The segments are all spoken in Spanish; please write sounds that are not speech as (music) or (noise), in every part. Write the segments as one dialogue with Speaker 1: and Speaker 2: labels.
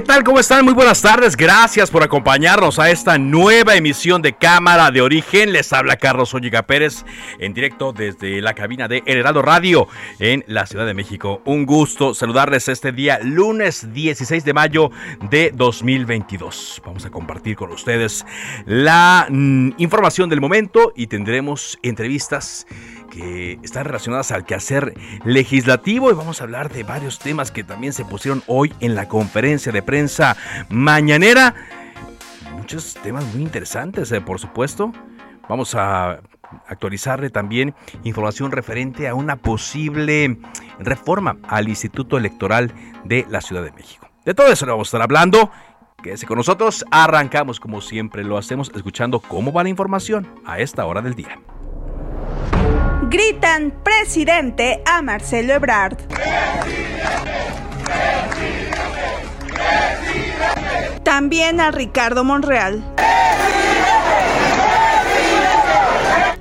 Speaker 1: ¿Qué tal? ¿Cómo están? Muy buenas tardes. Gracias por acompañarnos a esta nueva emisión de Cámara de Origen. Les habla Carlos Olliga Pérez en directo desde la cabina de El Heraldo Radio en la Ciudad de México. Un gusto saludarles este día, lunes 16 de mayo de 2022. Vamos a compartir con ustedes la mm, información del momento y tendremos entrevistas que están relacionadas al quehacer legislativo y vamos a hablar de varios temas que también se pusieron hoy en la conferencia de prensa mañanera. Muchos temas muy interesantes, eh, por supuesto. Vamos a actualizarle también información referente a una posible reforma al Instituto Electoral de la Ciudad de México. De todo eso le vamos a estar hablando. Quédese con nosotros. Arrancamos como siempre lo hacemos escuchando cómo va la información a esta hora del día
Speaker 2: gritan presidente a Marcelo Ebrard. También a Ricardo Monreal.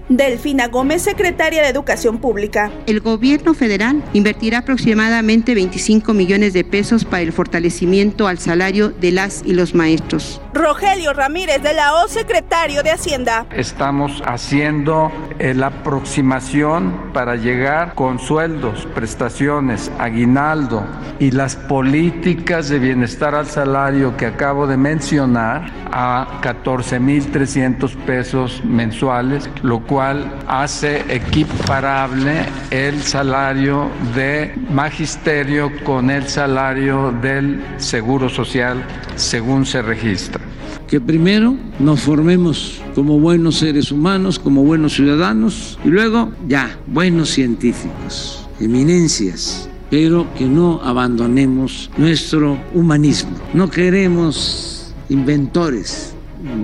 Speaker 2: Delfina Gómez, secretaria de Educación Pública.
Speaker 3: El gobierno federal invertirá aproximadamente 25 millones de pesos para el fortalecimiento al salario de las y los maestros.
Speaker 2: Rogelio Ramírez de la O, secretario de Hacienda.
Speaker 4: Estamos haciendo eh, la aproximación para llegar con sueldos, prestaciones, aguinaldo y las políticas de bienestar al salario que acabo de mencionar a 14.300 pesos mensuales, lo cual hace equiparable el salario de magisterio con el salario del Seguro Social según se registra.
Speaker 5: Que primero nos formemos como buenos seres humanos, como buenos ciudadanos y luego ya, buenos científicos, eminencias, pero que no abandonemos nuestro humanismo. No queremos inventores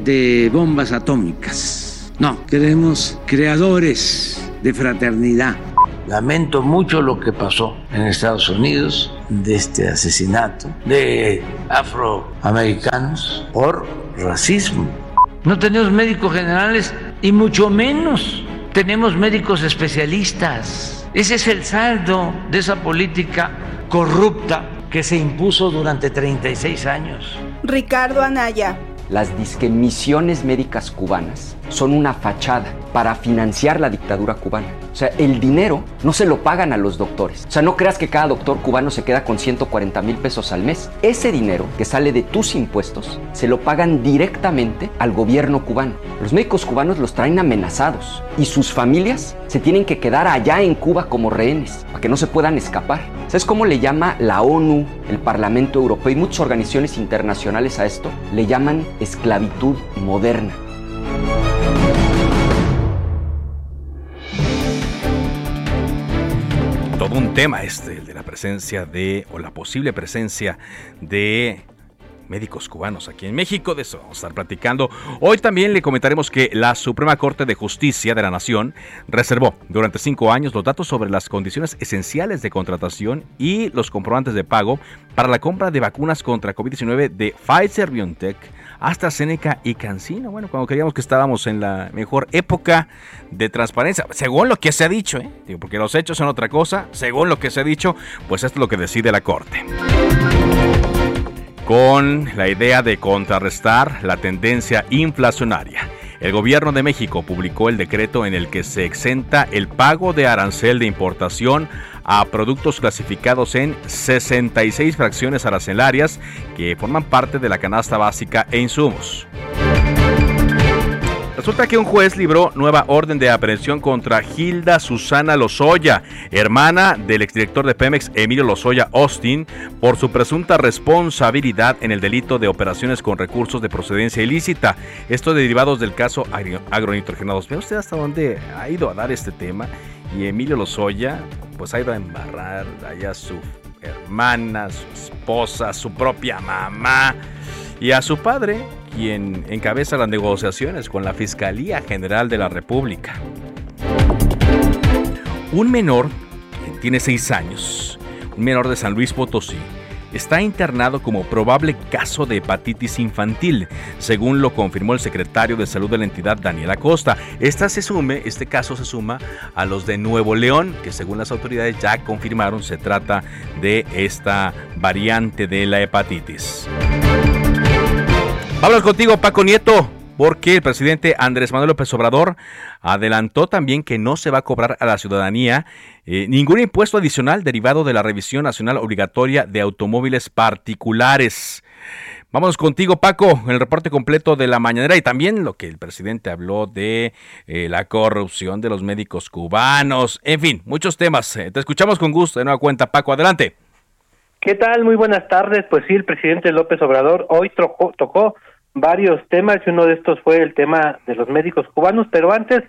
Speaker 5: de bombas atómicas no, queremos creadores de fraternidad. Lamento mucho lo que pasó en Estados Unidos de este asesinato de afroamericanos por racismo. No tenemos médicos generales y mucho menos tenemos médicos especialistas. Ese es el saldo de esa política corrupta que se impuso durante 36 años.
Speaker 2: Ricardo Anaya.
Speaker 6: Las disquemisiones médicas cubanas son una fachada para financiar la dictadura cubana. O sea, el dinero no se lo pagan a los doctores. O sea, no creas que cada doctor cubano se queda con 140 mil pesos al mes. Ese dinero que sale de tus impuestos se lo pagan directamente al gobierno cubano. Los médicos cubanos los traen amenazados y sus familias se tienen que quedar allá en Cuba como rehenes para que no se puedan escapar. ¿Sabes cómo le llama la ONU, el Parlamento Europeo y muchas organizaciones internacionales a esto? Le llaman esclavitud moderna.
Speaker 1: Un tema este, el de la presencia de, o la posible presencia de médicos cubanos aquí en México. De eso vamos a estar platicando. Hoy también le comentaremos que la Suprema Corte de Justicia de la Nación reservó durante cinco años los datos sobre las condiciones esenciales de contratación y los comprobantes de pago para la compra de vacunas contra COVID-19 de Pfizer BioNTech AstraZeneca y Cancino. Bueno, cuando creíamos que estábamos en la mejor época de transparencia, según lo que se ha dicho, ¿eh? Porque los hechos son otra cosa, según lo que se ha dicho, pues esto es lo que decide la Corte. Con la idea de contrarrestar la tendencia inflacionaria. El gobierno de México publicó el decreto en el que se exenta el pago de arancel de importación a productos clasificados en 66 fracciones arancelarias que forman parte de la canasta básica e insumos. Resulta que un juez libró nueva orden de aprehensión contra Hilda Susana Lozoya, hermana del exdirector de Pemex Emilio Lozoya Austin, por su presunta responsabilidad en el delito de operaciones con recursos de procedencia ilícita. Esto derivados del caso agronitrogenados. ¿Ve usted hasta dónde ha ido a dar este tema? Y Emilio Lozoya, pues ha ido a embarrar allá a su hermana, su esposa, su propia mamá y a su padre, quien encabeza las negociaciones con la Fiscalía General de la República. Un menor, tiene seis años, un menor de San Luis Potosí, está internado como probable caso de hepatitis infantil, según lo confirmó el secretario de Salud de la entidad, Daniel Acosta. Esta se sume, este caso se suma a los de Nuevo León, que según las autoridades ya confirmaron se trata de esta variante de la hepatitis. Hablas contigo, Paco Nieto, porque el presidente Andrés Manuel López Obrador adelantó también que no se va a cobrar a la ciudadanía eh, ningún impuesto adicional derivado de la revisión nacional obligatoria de automóviles particulares. Vamos contigo, Paco, el reporte completo de la mañanera y también lo que el presidente habló de eh, la corrupción de los médicos cubanos. En fin, muchos temas. Eh, te escuchamos con gusto de nueva cuenta, Paco. Adelante.
Speaker 7: ¿Qué tal? Muy buenas tardes. Pues sí, el presidente López Obrador hoy tocó, tocó varios temas y uno de estos fue el tema de los médicos cubanos, pero antes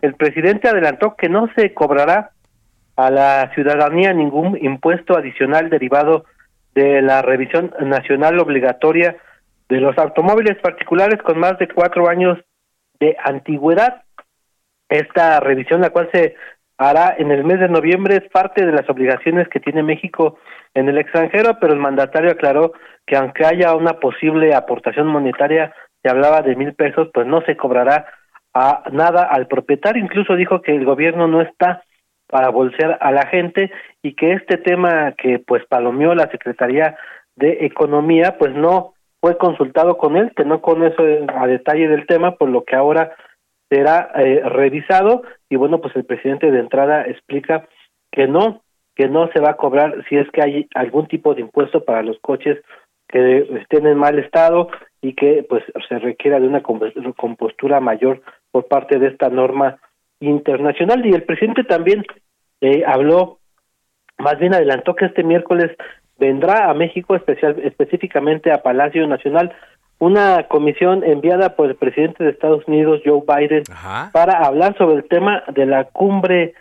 Speaker 7: el presidente adelantó que no se cobrará a la ciudadanía ningún impuesto adicional derivado de la revisión nacional obligatoria de los automóviles particulares con más de cuatro años de antigüedad. Esta revisión, la cual se hará en el mes de noviembre, es parte de las obligaciones que tiene México en el extranjero, pero el mandatario aclaró que aunque haya una posible aportación monetaria, se hablaba de mil pesos, pues no se cobrará a nada al propietario. Incluso dijo que el gobierno no está para bolsear a la gente y que este tema que pues palomeó la Secretaría de Economía, pues no fue consultado con él, que no con eso a detalle del tema, por lo que ahora será eh, revisado y bueno, pues el presidente de entrada explica que no, que no se va a cobrar si es que hay algún tipo de impuesto para los coches que estén en mal estado y que pues se requiera de una compostura mayor por parte de esta norma internacional. Y el presidente también eh, habló más bien adelantó que este miércoles vendrá a México especial específicamente a Palacio Nacional una comisión enviada por el presidente de Estados Unidos Joe Biden para hablar sobre el tema de la cumbre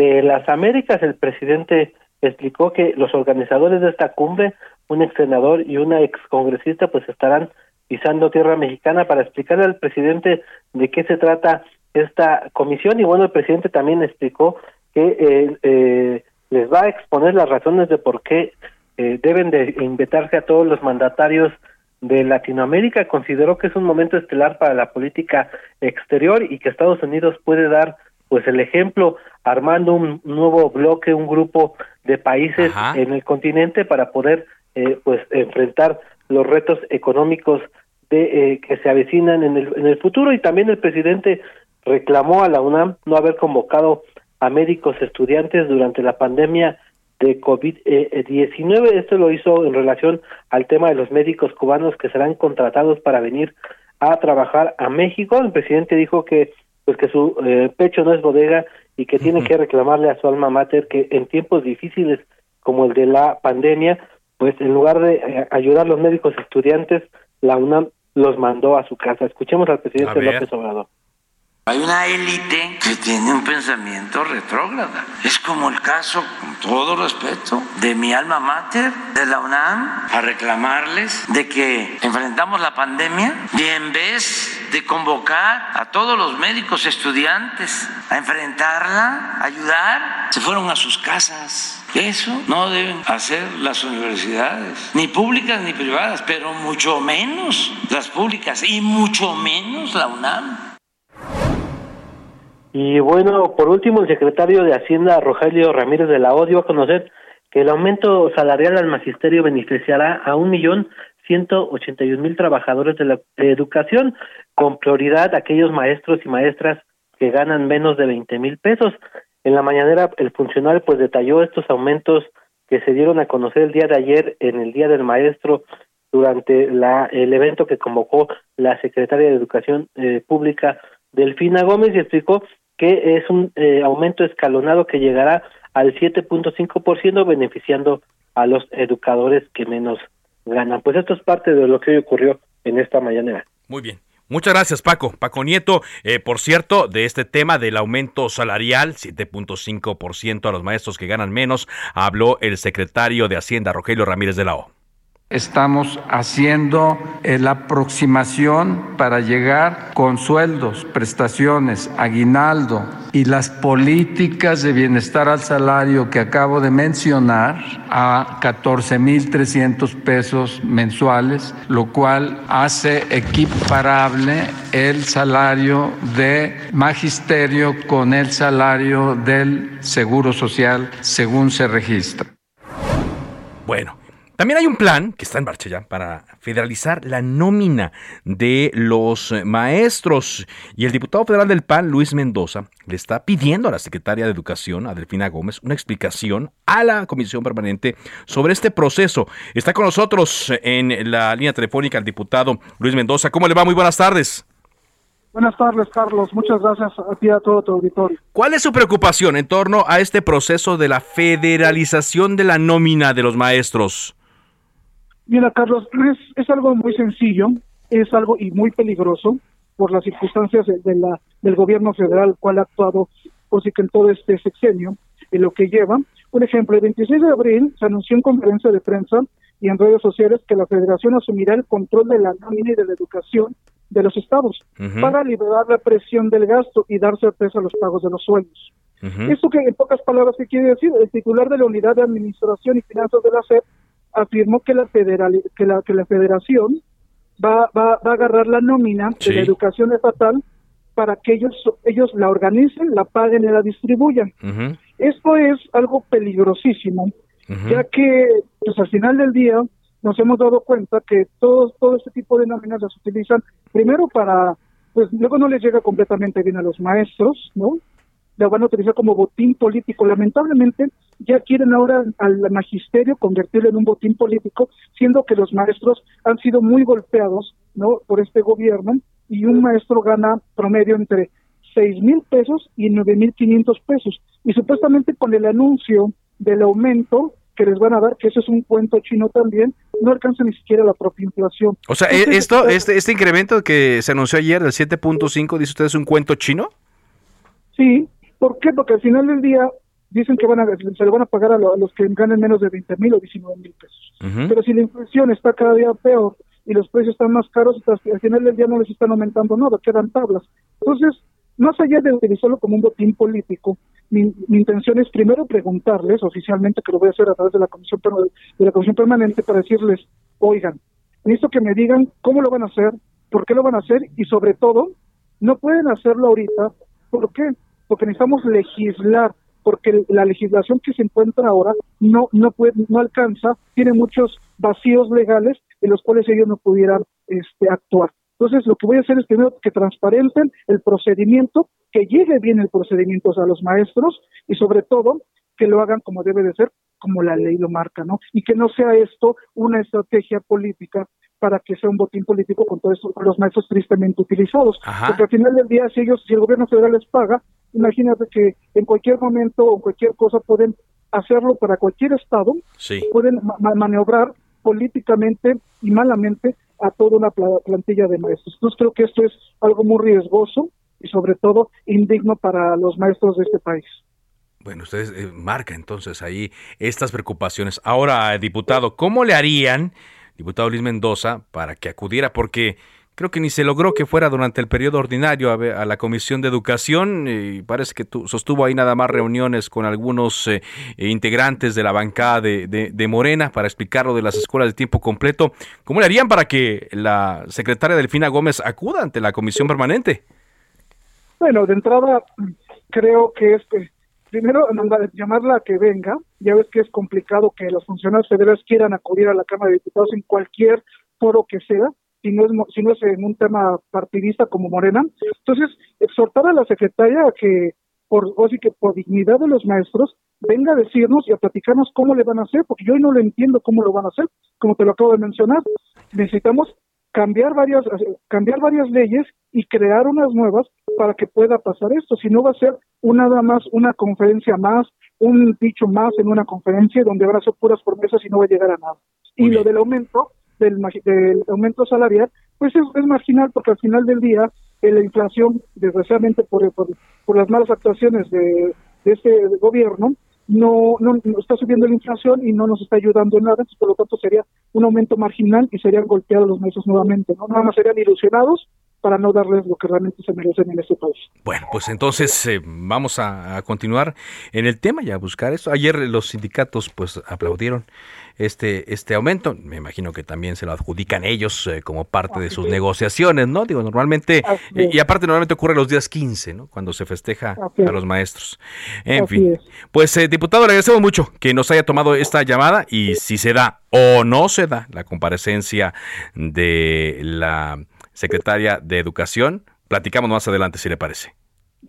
Speaker 7: de las Américas el presidente explicó que los organizadores de esta cumbre un ex senador y una ex congresista pues estarán pisando tierra mexicana para explicarle al presidente de qué se trata esta comisión. Y bueno el presidente también explicó que eh, eh, les va a exponer las razones de por qué eh, deben de invitarse a todos los mandatarios de Latinoamérica. Consideró que es un momento estelar para la política exterior y que Estados Unidos puede dar pues el ejemplo armando un nuevo bloque, un grupo de países en el continente para poder eh, pues enfrentar los retos económicos de eh, que se avecinan en el, en el futuro y también el presidente reclamó a la UNAM no haber convocado a médicos estudiantes durante la pandemia de COVID-19. Esto lo hizo en relación al tema de los médicos cubanos que serán contratados para venir a trabajar a México. El presidente dijo que pues que su eh, pecho no es bodega y que tiene que reclamarle a su alma mater que en tiempos difíciles como el de la pandemia pues en lugar de eh, ayudar a los médicos estudiantes, la UNAM los mandó a su casa. Escuchemos al presidente López Obrador.
Speaker 8: Hay una élite que tiene un pensamiento retrógrada. Es como el caso, con todo respeto, de mi alma mater, de la UNAM, a reclamarles de que enfrentamos la pandemia y en vez de convocar a todos los médicos estudiantes a enfrentarla, a ayudar, se fueron a sus casas eso no deben hacer las universidades, ni públicas ni privadas, pero mucho menos las públicas y mucho menos la UNAM.
Speaker 7: Y bueno, por último, el secretario de Hacienda, Rogelio Ramírez de la O, dio a conocer que el aumento salarial al magisterio beneficiará a un millón ciento ochenta y un mil trabajadores de la educación, con prioridad aquellos maestros y maestras que ganan menos de veinte mil pesos. En la mañanera el funcionario pues detalló estos aumentos que se dieron a conocer el día de ayer en el Día del Maestro durante la, el evento que convocó la secretaria de Educación eh, Pública Delfina Gómez y explicó que es un eh, aumento escalonado que llegará al 7.5%, beneficiando a los educadores que menos ganan. Pues esto es parte de lo que hoy ocurrió en esta mañana.
Speaker 1: Muy bien. Muchas gracias, Paco. Paco Nieto, eh, por cierto, de este tema del aumento salarial, 7.5% a los maestros que ganan menos, habló el secretario de Hacienda, Rogelio Ramírez de la O.
Speaker 4: Estamos haciendo la aproximación para llegar con sueldos, prestaciones, aguinaldo y las políticas de bienestar al salario que acabo de mencionar a 14.300 pesos mensuales, lo cual hace equiparable el salario de magisterio con el salario del Seguro Social según se registra.
Speaker 1: Bueno, también hay un plan que está en marcha ya para federalizar la nómina de los maestros. Y el diputado federal del PAN, Luis Mendoza, le está pidiendo a la secretaria de Educación, Adelfina Gómez, una explicación a la comisión permanente sobre este proceso. Está con nosotros en la línea telefónica el diputado Luis Mendoza. ¿Cómo le va? Muy buenas tardes.
Speaker 9: Buenas tardes, Carlos. Muchas gracias a ti y a todo tu auditorio.
Speaker 1: ¿Cuál es su preocupación en torno a este proceso de la federalización de la nómina de los maestros?
Speaker 9: Mira, Carlos, es, es algo muy sencillo, es algo y muy peligroso por las circunstancias de, la, del gobierno federal, cual ha actuado, por sí que en todo este sexenio, en lo que lleva. Por ejemplo, el 26 de abril se anunció en conferencia de prensa y en redes sociales que la federación asumirá el control de la nómina y de la educación de los estados para liberar la presión del gasto y dar certeza a los pagos de los sueldos. Esto que en pocas palabras qué quiere decir, el titular de la unidad de administración y finanzas de la SEP afirmó que la federal que la que la federación va, va, va a agarrar la nómina de la educación estatal para que ellos ellos la organicen, la paguen y la distribuyan. Esto es algo peligrosísimo, ya que pues al final del día nos hemos dado cuenta que todo todo este tipo de nóminas las utilizan primero para pues luego no les llega completamente bien a los maestros, ¿no? La van a utilizar como botín político. Lamentablemente, ya quieren ahora al magisterio convertirlo en un botín político, siendo que los maestros han sido muy golpeados no por este gobierno y un maestro gana promedio entre seis mil pesos y nueve mil quinientos pesos. Y supuestamente con el anuncio del aumento que les van a dar, que eso es un cuento chino también, no alcanza ni siquiera la propia inflación.
Speaker 1: O sea, esto, este, este incremento que se anunció ayer del 7.5, dice usted, es un cuento chino.
Speaker 9: Sí, ¿Por qué? Porque al final del día dicen que van a, se le van a pagar a, los que ganen menos de 20 mil o 19 mil pesos. Pero si la inflación está cada día peor y los precios están más caros, al final del día no les están aumentando nada, quedan tablas. Entonces, más allá de utilizarlo como un botín político, mi, intención es primero preguntarles oficialmente, que lo voy a hacer a través de la comisión de la comisión permanente, para decirles, oigan, necesito que me digan cómo lo van a hacer, por qué lo van a hacer y sobre todo, no pueden hacerlo ahorita, ¿por qué? Porque necesitamos legislar, porque la legislación que se encuentra ahora no no puede no alcanza, tiene muchos vacíos legales en los cuales ellos no pudieran este actuar. Entonces, lo que voy a hacer es primero que transparenten el procedimiento, que llegue bien el procedimiento a los maestros y sobre todo que lo hagan como debe de ser, como la ley lo marca, ¿no? Y que no sea esto una estrategia política para que sea un botín político con todos los maestros tristemente utilizados. Porque al final del día, si ellos, si el gobierno federal les paga, imagínate que en cualquier momento o cualquier cosa pueden hacerlo para cualquier estado, pueden maniobrar políticamente y malamente a toda una plantilla de maestros. Entonces creo que esto es algo muy riesgoso y sobre todo indigno para los maestros de este país.
Speaker 1: Bueno, ustedes eh, marca entonces ahí estas preocupaciones. Ahora, diputado, ¿cómo le harían diputado Luis Mendoza, para que acudiera, porque creo que ni se logró que fuera durante el periodo ordinario a, la Comisión de Educación y parece que sostuvo ahí nada más reuniones con algunos eh, integrantes de la bancada de, Morena para explicar lo de las escuelas de tiempo completo. ¿Cómo le harían para que la secretaria Delfina Gómez acuda ante la Comisión Permanente?
Speaker 9: Bueno, de entrada creo que es primero llamarla a que venga, ya ves que es complicado que los funcionarios federales quieran acudir a la Cámara de Diputados en cualquier foro que sea, si no es, si no es en un tema partidista como Morena. Entonces, exhortar a la secretaria a que, por, o sí que por dignidad de los maestros, venga a decirnos y a platicarnos cómo le van a hacer, porque yo hoy no lo entiendo cómo lo van a hacer, como te lo acabo de mencionar. Necesitamos cambiar varias, cambiar varias leyes y crear unas nuevas para que pueda pasar esto. Si no va a ser una nada más una conferencia más, un dicho más en una conferencia donde habrá puras promesas y no va a llegar a nada. y lo del aumento, del, aumento salarial, pues es, marginal porque al final del día eh, la inflación, desgraciadamente por, por, por las malas actuaciones de, de este gobierno, no, no, está subiendo la inflación y no nos está ayudando en nada, por lo tanto sería un aumento marginal y serían golpeados los maestros nuevamente, ¿no? Nada más serían ilusionados para no darles lo que realmente se merecen en este país.
Speaker 1: Bueno, pues entonces eh, vamos a, continuar en el tema y a buscar eso. Ayer los sindicatos pues aplaudieron este, este aumento. Me imagino que también se lo adjudican ellos eh, como parte de sus negociaciones, ¿no? Digo, normalmente, y aparte normalmente ocurre los días 15, ¿no? Cuando se festeja a los maestros. En fin, pues eh, diputado, le agradecemos mucho que nos haya tomado esta llamada y si se da o no se da la comparecencia de la secretaria de Educación, platicamos más adelante si le parece.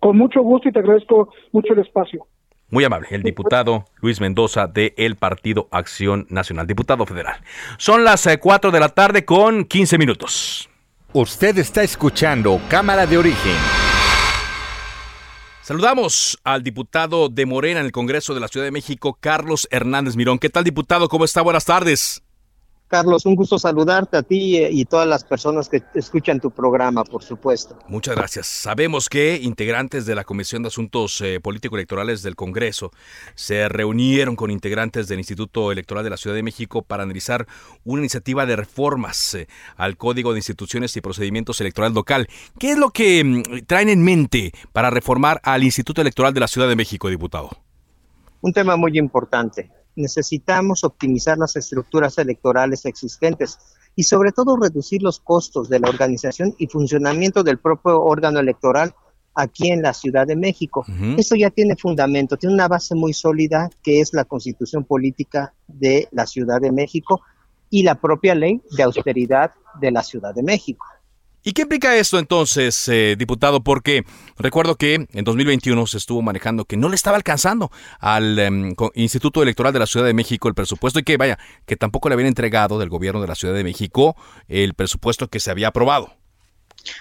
Speaker 9: Con mucho gusto y te agradezco mucho el espacio.
Speaker 1: Muy amable, el diputado Luis Mendoza de el Partido Acción Nacional, diputado federal. Son las 4 eh, de la tarde con 15 minutos.
Speaker 10: Usted está escuchando Cámara de Origen.
Speaker 1: Saludamos al diputado de Morena en el Congreso de la Ciudad de México, Carlos Hernández Mirón. ¿Qué tal, diputado? ¿Cómo está? Buenas tardes.
Speaker 11: Carlos, un gusto saludarte a ti y todas las personas que escuchan tu programa, por supuesto.
Speaker 1: Muchas gracias. Sabemos que integrantes de la Comisión de Asuntos eh, Político-Electorales del Congreso se reunieron con integrantes del Instituto Electoral de la Ciudad de México para analizar una iniciativa de reformas eh, al Código de Instituciones y Procedimientos Electorales Local. ¿Qué es lo que mm, traen en mente para reformar al Instituto Electoral de la Ciudad de México, diputado?
Speaker 11: Un tema muy importante necesitamos optimizar las estructuras electorales existentes y sobre todo reducir los costos de la organización y funcionamiento del propio órgano electoral aquí en la Ciudad de México. Esto ya tiene fundamento, tiene una base muy sólida que es la constitución política de la Ciudad de México y la propia ley de austeridad de la Ciudad de México.
Speaker 1: ¿Y qué implica esto entonces, eh, diputado? Porque recuerdo que en 2021 se estuvo manejando que no le estaba alcanzando al em, Instituto Electoral de la Ciudad de México el presupuesto y que vaya, que tampoco le habían entregado del gobierno de la Ciudad de México el presupuesto que se había aprobado.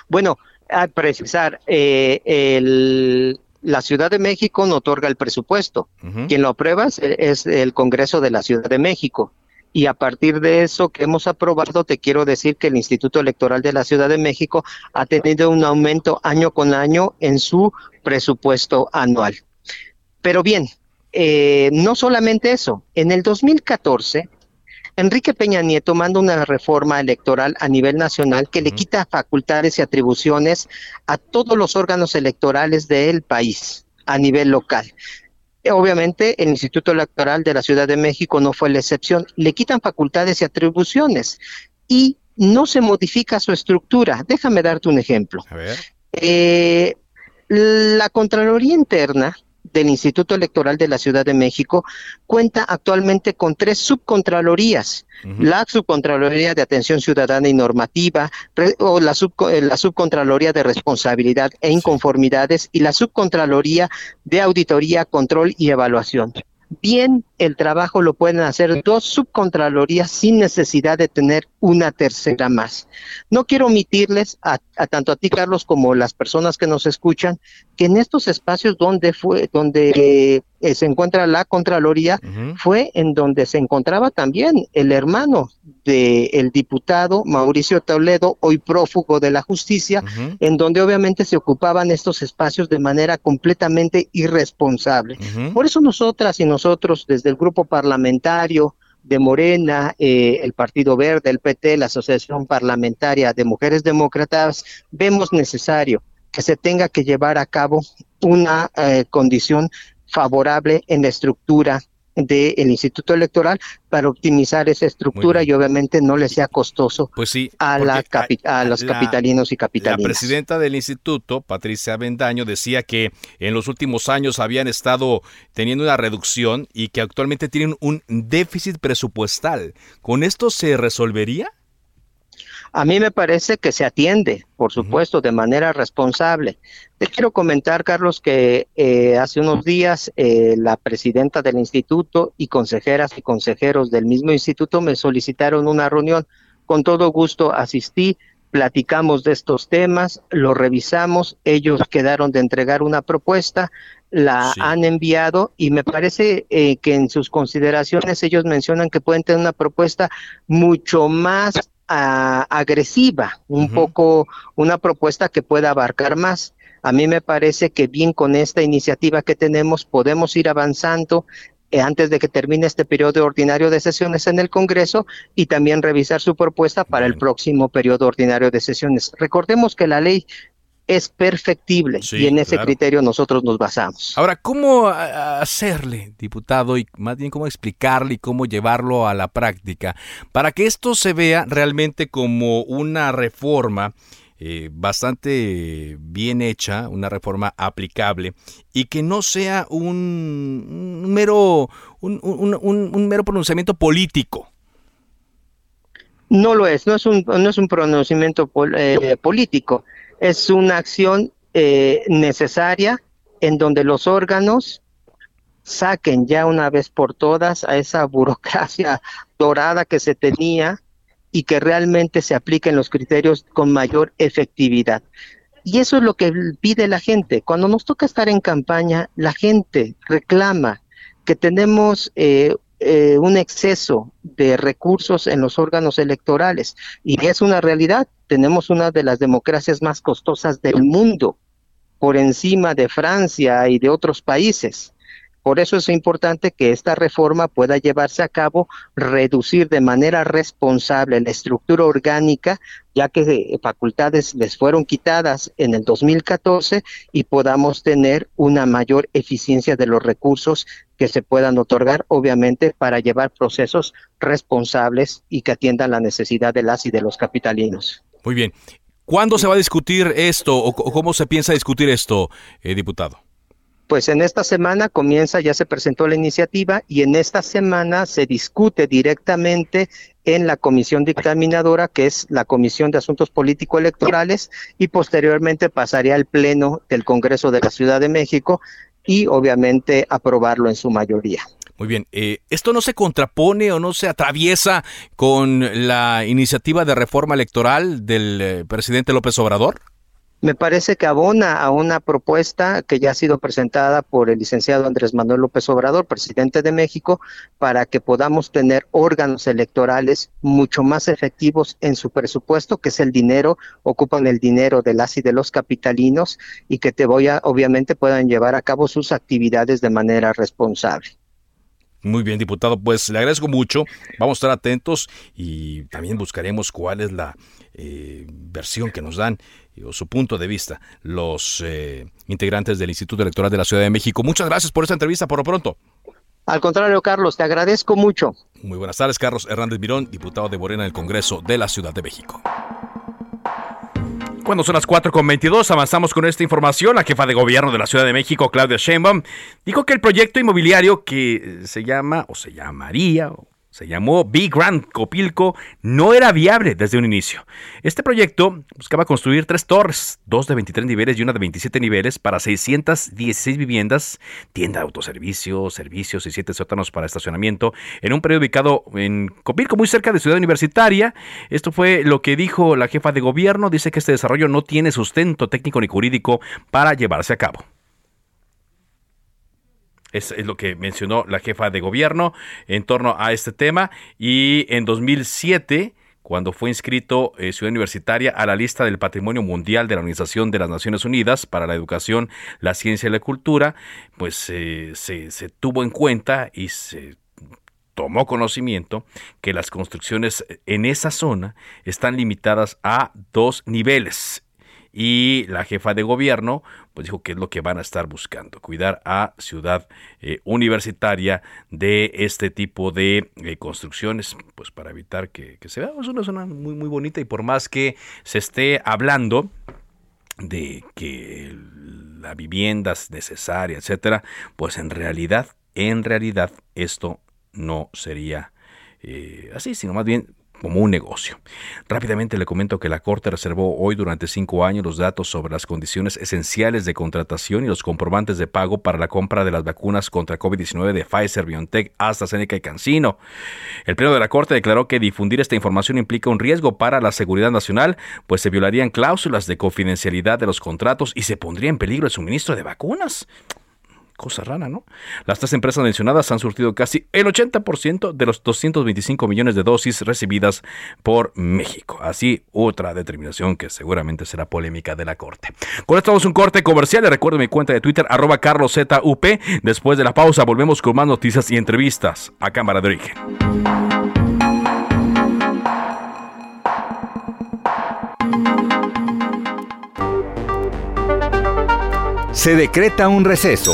Speaker 11: Bueno, a precisar, eh, la Ciudad de México no otorga el presupuesto. Quien lo aprueba es el Congreso de la Ciudad de México y a partir de eso que hemos aprobado, te quiero decir que el Instituto Electoral de la Ciudad de México ha tenido un aumento año con año en su presupuesto anual. Pero bien, eh, no solamente eso, en el 2014, Enrique Peña Nieto manda una reforma electoral a nivel nacional que le quita facultades y atribuciones a todos los órganos electorales del país a nivel local. Obviamente, el Instituto Electoral de la Ciudad de México no fue la excepción. Le quitan facultades y atribuciones y no se modifica su estructura. Déjame darte un ejemplo. Eh, la Contraloría Interna del Instituto Electoral de la Ciudad de México cuenta actualmente con tres subcontralorías. La Subcontraloría de Atención Ciudadana y Normativa, o la, eh, la Subcontraloría de Responsabilidad e Inconformidades y la Subcontraloría de Auditoría, Control y Evaluación. Bien el trabajo lo pueden hacer dos subcontralorías sin necesidad de tener una tercera más. No quiero omitirles a, tanto a ti, Carlos, como las personas que nos escuchan, que en estos espacios donde fue, donde eh, se encuentra la Contraloría, fue en donde se encontraba también el hermano del diputado Mauricio Toledo, hoy prófugo de la justicia, en donde obviamente se ocupaban estos espacios de manera completamente irresponsable. Por eso nosotras y nosotros, desde el grupo parlamentario, de Morena, eh, el Partido Verde, el PT, la Asociación Parlamentaria de Mujeres Demócratas, vemos necesario que se tenga que llevar a cabo una eh, condición favorable en la estructura del Instituto Electoral para optimizar esa estructura y obviamente no le sea costoso
Speaker 1: pues
Speaker 11: a, la a, los capitalinos y capitalinas.
Speaker 1: La presidenta del instituto, Patricia Bendaño, decía que en los últimos años habían estado teniendo una reducción y que actualmente tienen un déficit presupuestal. ¿Con esto se resolvería?
Speaker 11: A mí me parece que se atiende, por supuesto, de manera responsable. Te quiero comentar, Carlos, que eh, hace unos días eh, la presidenta del instituto y consejeras y consejeros del mismo instituto me solicitaron una reunión. Con todo gusto asistí, platicamos de estos temas, lo revisamos, ellos quedaron de entregar una propuesta, la han enviado y me parece eh, que en sus consideraciones ellos mencionan que pueden tener una propuesta mucho más agresiva, un poco una propuesta que pueda abarcar más. A mí me parece que bien con esta iniciativa que tenemos podemos ir avanzando eh, antes de que termine este periodo ordinario de sesiones en el Congreso y también revisar su propuesta para el próximo periodo ordinario de sesiones. Recordemos que la ley es perfectible y en ese criterio nosotros nos basamos.
Speaker 1: Ahora, ¿cómo hacerle, diputado, y más bien cómo explicarle y cómo llevarlo a la práctica para que esto se vea realmente como una reforma eh, bastante bien hecha, una reforma aplicable y que no sea un, mero un, mero pronunciamiento político.
Speaker 11: No lo es, no es un, no es un pronunciamiento eh, político, es una acción eh, necesaria en donde los órganos saquen ya una vez por todas a esa (laughs) burocracia dorada que se tenía y que realmente se apliquen los criterios con mayor efectividad. Y eso es lo que pide la gente. Cuando nos toca estar en campaña, la gente reclama que tenemos eh, eh, un exceso de recursos en los órganos electorales. Y es una realidad. Tenemos una de las democracias más costosas del mundo, por encima de Francia y de otros países. Por eso es importante que esta reforma pueda llevarse a cabo, reducir de manera responsable la estructura orgánica, ya que eh, facultades les fueron quitadas en el 2014 y podamos tener una mayor eficiencia de los recursos que se puedan otorgar, obviamente, para llevar procesos responsables y que atiendan la necesidad de las y de los capitalinos.
Speaker 1: Muy bien. ¿Cuándo se va a discutir esto o cómo se piensa discutir esto, eh, diputado?
Speaker 11: Pues en esta semana comienza, ya se presentó la iniciativa y en esta semana se discute directamente en la comisión dictaminadora, que es la Comisión de Asuntos Político-Electorales, y posteriormente pasaría al Pleno del Congreso de la Ciudad de México y obviamente aprobarlo en su mayoría.
Speaker 1: Muy bien, eh, ¿esto no se contrapone o no se atraviesa con la iniciativa de reforma electoral del eh, presidente López Obrador?
Speaker 11: Me parece que abona a una propuesta que ya ha sido presentada por el licenciado Andrés Manuel López Obrador, presidente de México, para que podamos tener órganos electorales mucho más efectivos en su presupuesto, que es el dinero, ocupan el dinero de las y de los capitalinos y que te voy a, obviamente puedan llevar a cabo sus actividades de manera responsable.
Speaker 1: Muy bien, diputado, pues le agradezco mucho. Vamos a estar atentos y también buscaremos cuál es la eh, versión que nos dan o su punto de vista los eh, integrantes del Instituto Electoral de la Ciudad de México. Muchas gracias por esta entrevista, por lo pronto.
Speaker 11: Al contrario, Carlos, te agradezco mucho.
Speaker 1: Muy buenas tardes, Carlos Hernández Mirón, diputado de Morena del Congreso de la Ciudad de México. Cuando son las 4.22, avanzamos con esta información. La jefa de gobierno de la Ciudad de México, Claudia Sheinbaum, dijo que el proyecto inmobiliario que se llama o se llamaría se llamó Big Grand Copilco, no era viable desde un inicio. Este proyecto buscaba construir tres torres, dos de 23 niveles y una de 27 niveles, para 616 viviendas, tienda de autoservicio, servicios y siete sótanos para estacionamiento, en un periodo ubicado en Copilco, muy cerca de Ciudad Universitaria. Esto fue lo que dijo la jefa de gobierno. Dice que este desarrollo no tiene sustento técnico ni jurídico para llevarse a cabo. Es, lo que mencionó la jefa de gobierno en torno a este tema. Y en 2007 cuando fue inscrito eh, Ciudad Universitaria a la lista del Patrimonio Mundial de la Organización de las Naciones Unidas para la Educación, la Ciencia y la Cultura, pues eh, se, se tuvo en cuenta y se tomó conocimiento que las construcciones en esa zona están limitadas a dos niveles y la jefa de gobierno pues dijo que es lo que van a estar buscando, cuidar a Ciudad eh, Universitaria de este tipo de eh, construcciones, pues para evitar que, se vea, es una zona muy, muy bonita y por más que se esté hablando de que la vivienda es necesaria, etcétera, pues en realidad, en realidad esto no sería eh, así, sino más bien como un negocio. Rápidamente le comento que la Corte reservó hoy durante cinco años los datos sobre las condiciones esenciales de contratación y los comprobantes de pago para la compra de las vacunas contra COVID-19 de Pfizer, BioNTech, AstraZeneca y CanSino. El Pleno de la Corte declaró que difundir esta información implica un riesgo para la seguridad nacional, pues se violarían cláusulas de confidencialidad de los contratos y se pondría en peligro el suministro de vacunas cosa rara, ¿no? Las tres empresas mencionadas han surtido casi el 80% de los 225 millones de dosis recibidas por México. Así, otra determinación que seguramente será polémica de la Corte. Con esto vamos un corte comercial. Le recuerdo mi cuenta de Twitter, arroba carloszup. Después de la pausa volvemos con más noticias y entrevistas a Cámara de Origen.
Speaker 10: Se decreta un receso.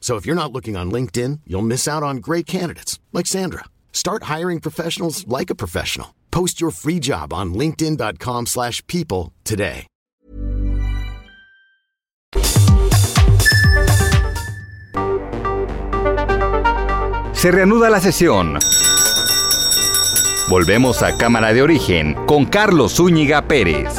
Speaker 12: So if you're not looking on LinkedIn, you'll miss out on great candidates like Sandra. Start hiring professionals like a professional. Post your free job on linkedin.com/people today.
Speaker 10: Se reanuda la sesión. Volvemos a Cámara de Origen con Carlos Zúñiga Pérez.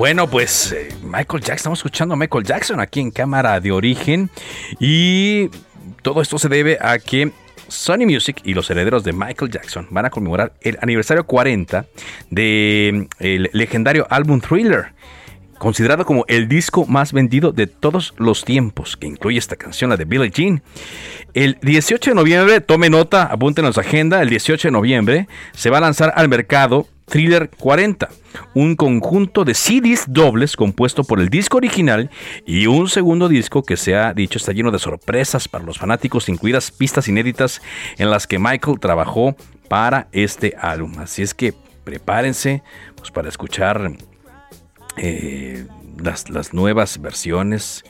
Speaker 1: Bueno, pues eh, Michael Jackson, estamos escuchando a Michael Jackson aquí en cámara de origen y todo esto se debe a que Sony Music y los herederos de Michael Jackson van a conmemorar el aniversario 40 del legendario álbum Thriller considerado como el disco más vendido de todos los tiempos, que incluye esta canción, la de Billie Jean. El 18 de noviembre, tome nota, apúntenos agenda, el 18 de noviembre se va a lanzar al mercado Thriller 40, un conjunto de CDs dobles compuesto por el disco original y un segundo disco que se ha dicho está lleno de sorpresas para los fanáticos, incluidas pistas inéditas en las que Michael trabajó para este álbum. Así es que prepárense pues, para escuchar eh, las, las, nuevas versiones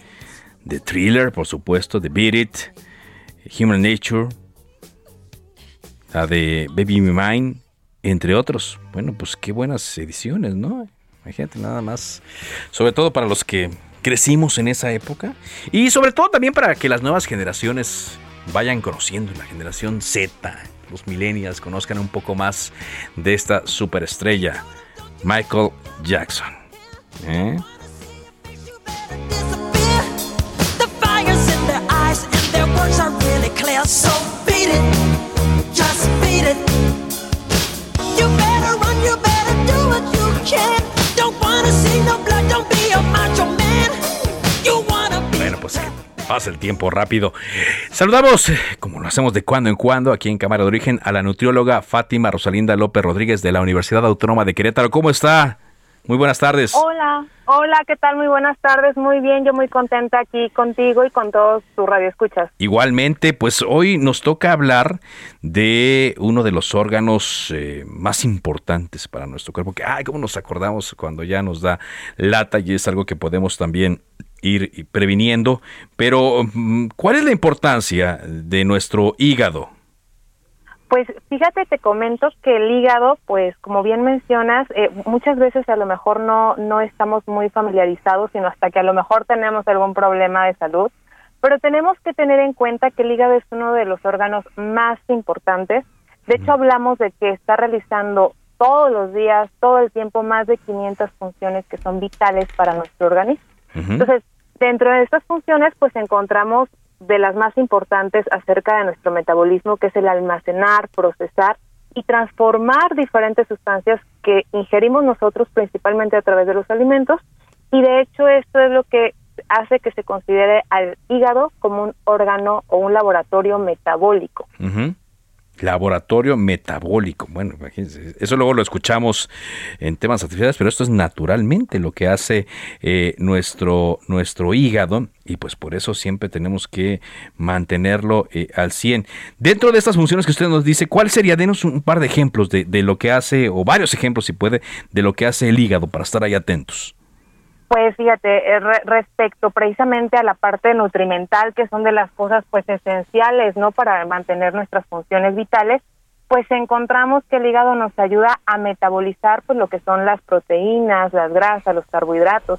Speaker 1: de Thriller, por supuesto, de Beat It, Human Nature, la de Baby Me Mine entre otros. Bueno, pues qué buenas ediciones, ¿no? Imagínate nada más. Sobre todo para los que crecimos en esa época. Y sobre todo también para que las nuevas generaciones vayan conociendo, la generación Z, los millennials, conozcan un poco más de esta superestrella, Michael Jackson. ¿Eh? Bueno, pues pasa el tiempo rápido. Saludamos, eh, como lo hacemos de cuando en cuando, aquí en Cámara de Origen, a la nutrióloga Fátima Rosalinda López Rodríguez de la Universidad Autónoma de Querétaro. ¿Cómo está? Muy buenas tardes.
Speaker 13: Hola, hola, ¿qué tal? Muy buenas tardes. Muy bien, yo muy contenta aquí contigo y con todos tus radioescuchas.
Speaker 1: Igualmente, pues hoy nos toca hablar de uno de los órganos eh, más importantes para nuestro cuerpo, que, ay, cómo nos acordamos cuando ya nos da lata y es algo que podemos también ir previniendo. Pero, mm, ¿cuál es la importancia de nuestro hígado?
Speaker 13: Pues fíjate, te comento que el hígado, pues como bien mencionas, eh, muchas veces a lo mejor no, no estamos muy familiarizados, sino hasta que a lo mejor tenemos algún problema de salud. Pero tenemos que tener en cuenta que el hígado es uno de los órganos más importantes. De hecho, hablamos de que está realizando todos los días, todo el tiempo, más de 500 funciones que son vitales para nuestro organismo. Entonces, dentro de estas funciones, pues encontramos de las más importantes acerca de nuestro metabolismo, que es el almacenar, procesar y transformar diferentes sustancias que ingerimos nosotros principalmente a través de los alimentos. Y de hecho esto es lo que hace que se considere al hígado como un órgano o un laboratorio metabólico.
Speaker 1: Laboratorio metabólico. Bueno, imagínense, eso luego lo escuchamos en temas artificiales, pero esto es naturalmente lo que hace eh, nuestro, nuestro hígado y pues por eso siempre tenemos que mantenerlo eh, al 100. Dentro de estas funciones que usted nos dice, ¿cuál sería? Denos un par de ejemplos de, de lo que hace, o varios ejemplos si puede, de lo que hace el hígado para estar ahí atentos.
Speaker 13: Pues fíjate, eh, respecto precisamente a la parte nutrimental, que son de las cosas pues esenciales, ¿no? Para mantener nuestras funciones vitales, pues encontramos que el hígado nos ayuda a metabolizar pues lo que son las proteínas, las grasas, los carbohidratos,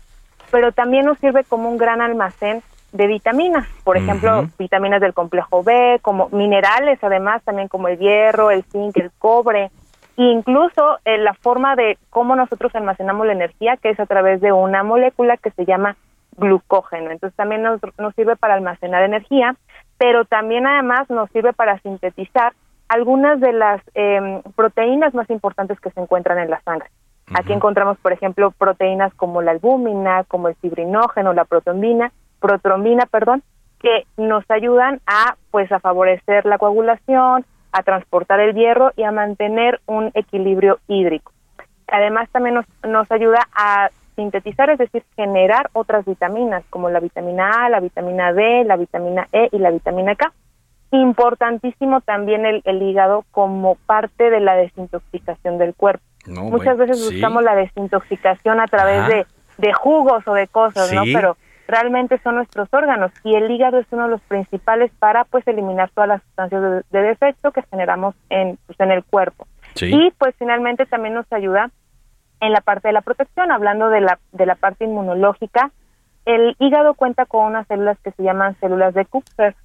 Speaker 13: pero también nos sirve como un gran almacén de vitaminas, por ejemplo, vitaminas del complejo B, como minerales además, también como el hierro, el zinc, el cobre, incluso eh, la forma de cómo nosotros almacenamos la energía, que es a través de una molécula que se llama glucógeno. Entonces también nos, nos sirve para almacenar energía, pero también además nos sirve para sintetizar algunas de las em, proteínas más importantes que se encuentran en la sangre. Aquí encontramos, por ejemplo, proteínas como la albúmina, como el fibrinógeno, la protrombina, protrombina, perdón, que nos ayudan a pues a favorecer la coagulación, a transportar el hierro y a mantener un equilibrio hídrico. Además también nos, nos ayuda a sintetizar, es decir, generar otras vitaminas como la vitamina A, la vitamina D, la vitamina E y la vitamina K. Importantísimo también el, hígado como parte de la desintoxicación del cuerpo. Muchas veces buscamos la desintoxicación a través de, de, jugos o de cosas, ¿no? Pero realmente son nuestros órganos y el hígado es uno de los principales para pues eliminar todas las sustancias de, defecto que generamos en, pues, en el cuerpo. Y pues finalmente también nos ayuda en la parte de la protección, hablando de la, de la parte inmunológica, el hígado cuenta con unas células que se llaman células de Kupfer.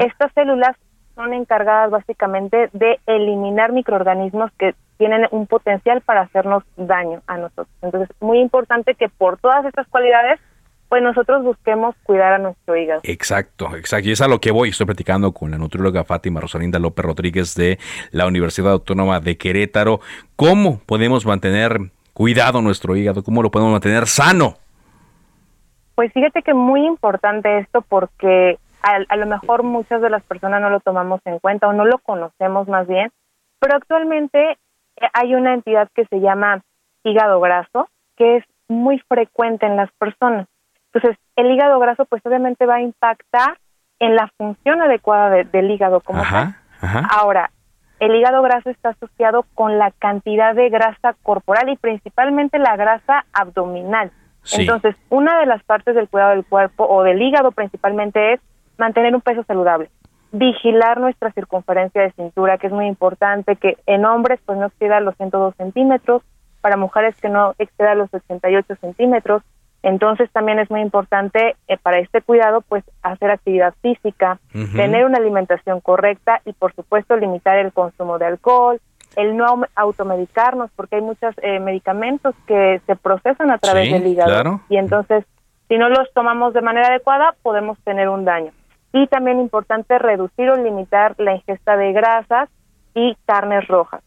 Speaker 13: Estas células son encargadas básicamente de eliminar microorganismos que tienen un potencial para hacernos daño a nosotros. Entonces, muy importante que por todas estas cualidades pues nosotros busquemos cuidar a nuestro hígado.
Speaker 1: Exacto, exacto. Y es a lo que voy. Estoy platicando con la nutrióloga Fátima Rosalinda López Rodríguez de la Universidad Autónoma de Querétaro. ¿Cómo podemos mantener cuidado nuestro hígado? ¿Cómo lo podemos mantener sano?
Speaker 13: Pues fíjate que muy importante esto porque a, a lo mejor muchas de las personas no lo tomamos en cuenta o no lo conocemos más bien, pero actualmente eh, hay una entidad que se llama hígado graso, que es muy frecuente en las personas. Entonces, el hígado graso pues obviamente va a impactar en la función adecuada del hígado como tal. Ahora, el hígado graso está asociado con la cantidad de grasa corporal y principalmente la grasa abdominal. Entonces, una de las partes del cuidado del cuerpo o del hígado principalmente es mantener un peso saludable, vigilar nuestra circunferencia de cintura, que es muy importante, que en hombres pues no exceda los 102 centímetros, para mujeres que no exceda los 88 centímetros, entonces también es muy importante eh, para este cuidado pues hacer actividad física, tener una alimentación correcta y por supuesto limitar el consumo de alcohol, el no automedicarnos porque hay muchos eh, medicamentos que se procesan a través del hígado y entonces si no los tomamos de manera adecuada podemos tener un daño. Y también importante reducir o limitar la ingesta de grasas y carnes rojas.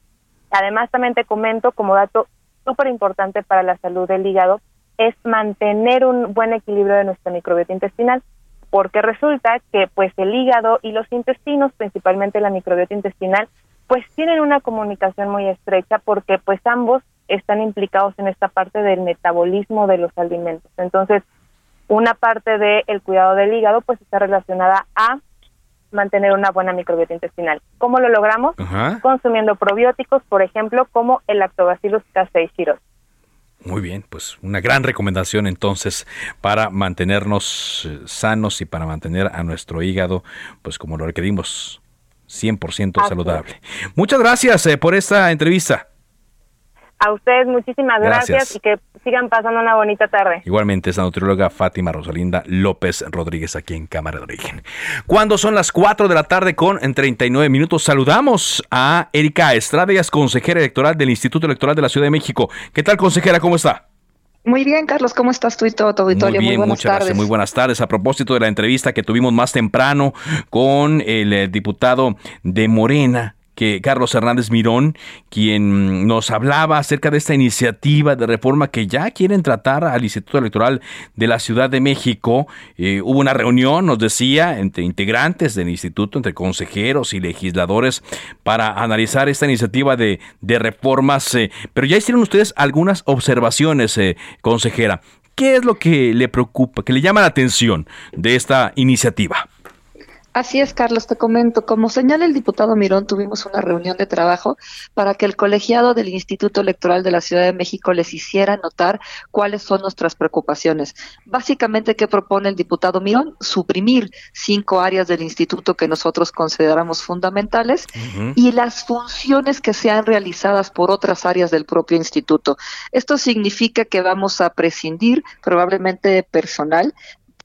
Speaker 13: Además también te comento como dato súper importante para la salud del hígado es mantener un buen equilibrio de nuestra microbiota intestinal, porque resulta que pues el hígado y los intestinos, principalmente la microbiota intestinal, pues tienen una comunicación muy estrecha porque pues ambos están implicados en esta parte del metabolismo de los alimentos. Entonces, una parte del cuidado del hígado pues está relacionada a mantener una buena microbiota intestinal. ¿Cómo lo logramos? Consumiendo probióticos, por ejemplo, como el Lactobacillus casei.
Speaker 1: Muy bien, pues una gran recomendación entonces para mantenernos eh, sanos y para mantener a nuestro hígado, pues como lo requerimos, 100% saludable. Muchas gracias eh, por esta entrevista.
Speaker 13: A ustedes muchísimas gracias. y que sigan pasando una bonita tarde.
Speaker 1: Igualmente es la nutrióloga Fátima Rosalinda López Rodríguez aquí en Cámara de Origen. Cuando son las 4 de la tarde con en 39 minutos saludamos a Erika Estrada, es consejera electoral del Instituto Electoral de la Ciudad de México. ¿Qué tal consejera? ¿Cómo está?
Speaker 14: Muy bien, Carlos, ¿cómo estás tú y todo tu auditorio?
Speaker 1: Muy bien, buenas muchas tardes. Gracias. Muy buenas tardes. A propósito de la entrevista que tuvimos más temprano con el eh, diputado de Morena, que Carlos Hernández Mirón, quien nos hablaba acerca de esta iniciativa de reforma que ya quieren tratar al Instituto Electoral de la Ciudad de México. Eh, hubo una reunión, nos decía, entre integrantes del instituto, entre consejeros y legisladores, para analizar esta iniciativa de, reformas. Eh, pero ya hicieron ustedes algunas observaciones, eh, consejera. ¿Qué es lo que le preocupa, que le llama la atención de esta iniciativa?
Speaker 14: Así es, Carlos, te comento. Como señala el diputado Mirón, tuvimos una reunión de trabajo para que el colegiado del Instituto Electoral de la Ciudad de México les hiciera notar cuáles son nuestras preocupaciones. Básicamente, ¿qué propone el diputado Mirón? Suprimir cinco áreas del instituto que nosotros consideramos fundamentales y las funciones que sean realizadas por otras áreas del propio instituto. Esto significa que vamos a prescindir probablemente de personal,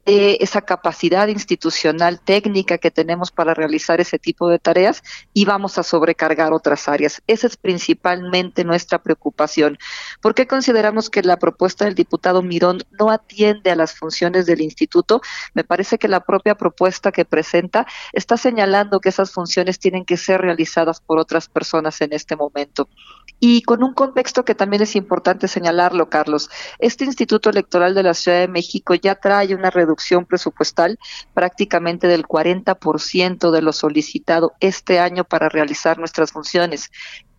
Speaker 14: esa capacidad institucional técnica que tenemos para realizar ese tipo de tareas y vamos a sobrecargar otras áreas. Esa es principalmente nuestra preocupación. ¿Por qué consideramos que la propuesta del diputado Mirón no atiende a las funciones del instituto? Me parece que la propia propuesta que presenta está señalando que esas funciones tienen que ser realizadas por otras personas en este momento. Y con un contexto que también es importante señalarlo, Carlos, este Instituto Electoral de la Ciudad de México ya trae una reducción reducción presupuestal prácticamente del 40% de lo solicitado este año para realizar nuestras funciones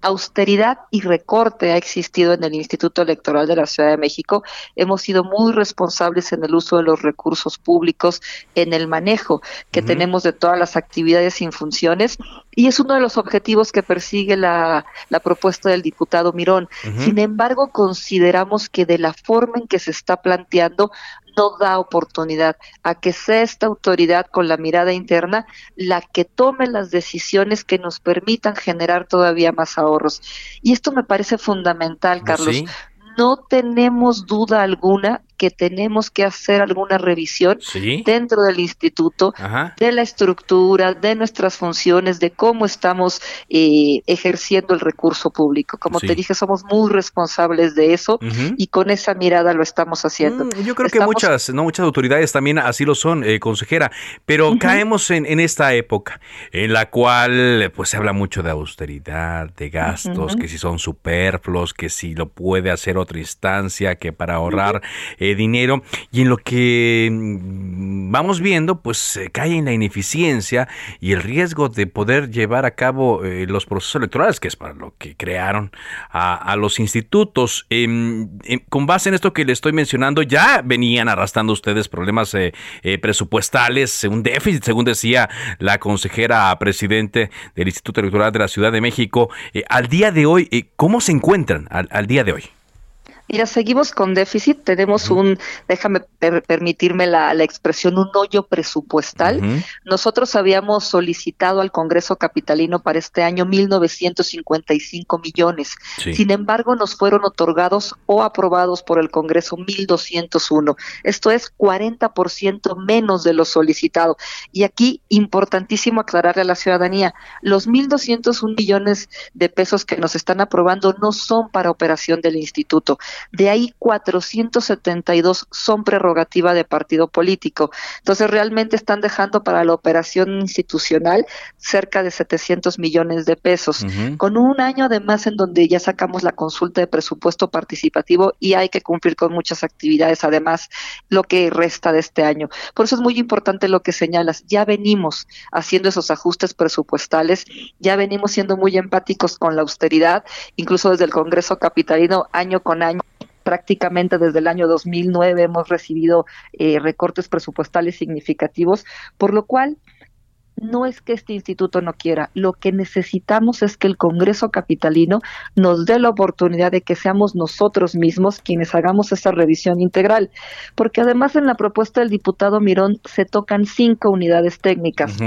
Speaker 14: austeridad y recorte ha existido en el Instituto Electoral de la Ciudad de México. Hemos sido muy responsables en el uso de los recursos públicos, en el manejo que tenemos de todas las actividades y funciones, y es uno de los objetivos que persigue la, propuesta del diputado Mirón. Sin embargo, consideramos que de la forma en que se está planteando no da oportunidad a que sea esta autoridad con la mirada interna la que tome las decisiones que nos permitan generar todavía más ahorros. Y esto me parece fundamental, pues Carlos. No tenemos duda alguna que tenemos que hacer alguna revisión dentro del instituto de la estructura, de nuestras funciones, de cómo estamos eh, ejerciendo el recurso público. Como te dije, somos muy responsables de eso y con esa mirada lo estamos haciendo.
Speaker 1: Mm, yo creo que muchas, no muchas autoridades también así lo son, eh, consejera, pero caemos en, en, esta época en la cual pues se habla mucho de austeridad, de gastos, que si son superfluos, que si lo puede hacer otra instancia, que para ahorrar eh, dinero y en lo que mm, vamos viendo pues cae en la ineficiencia y el riesgo de poder llevar a cabo eh, los procesos electorales que es para lo que crearon a, los institutos. Em, em, con base en esto que le estoy mencionando ya venían arrastrando ustedes problemas eh, presupuestales un déficit según decía la consejera presidente del Instituto Electoral de la Ciudad de México. Al día de hoy cómo se encuentran al día de hoy
Speaker 14: Mira, seguimos con déficit, tenemos un, déjame permitirme la, expresión, un hoyo presupuestal. Nosotros habíamos solicitado al Congreso Capitalino para este año 1.955 millones. Sin embargo, nos fueron otorgados o aprobados por el Congreso 1.201. Esto es 40% menos de lo solicitado. Y aquí, importantísimo aclararle a la ciudadanía, los 1.201 millones de pesos que nos están aprobando no son para operación del instituto De ahí 472 son prerrogativa de partido político. Entonces realmente están dejando para la operación institucional cerca de 700 millones de pesos, con un año además en donde ya sacamos la consulta de presupuesto participativo y hay que cumplir con muchas actividades además lo que resta de este año. Por eso es muy importante lo que señalas. Ya venimos haciendo esos ajustes presupuestales, ya venimos siendo muy empáticos con la austeridad, incluso desde el Congreso Capitalino año con año prácticamente desde el año 2009 hemos recibido eh, recortes presupuestales significativos, por lo cual no es que este instituto no quiera, lo que necesitamos es que el Congreso Capitalino nos dé la oportunidad de que seamos nosotros mismos quienes hagamos esa revisión integral, porque además en la propuesta del diputado Mirón se tocan cinco unidades técnicas,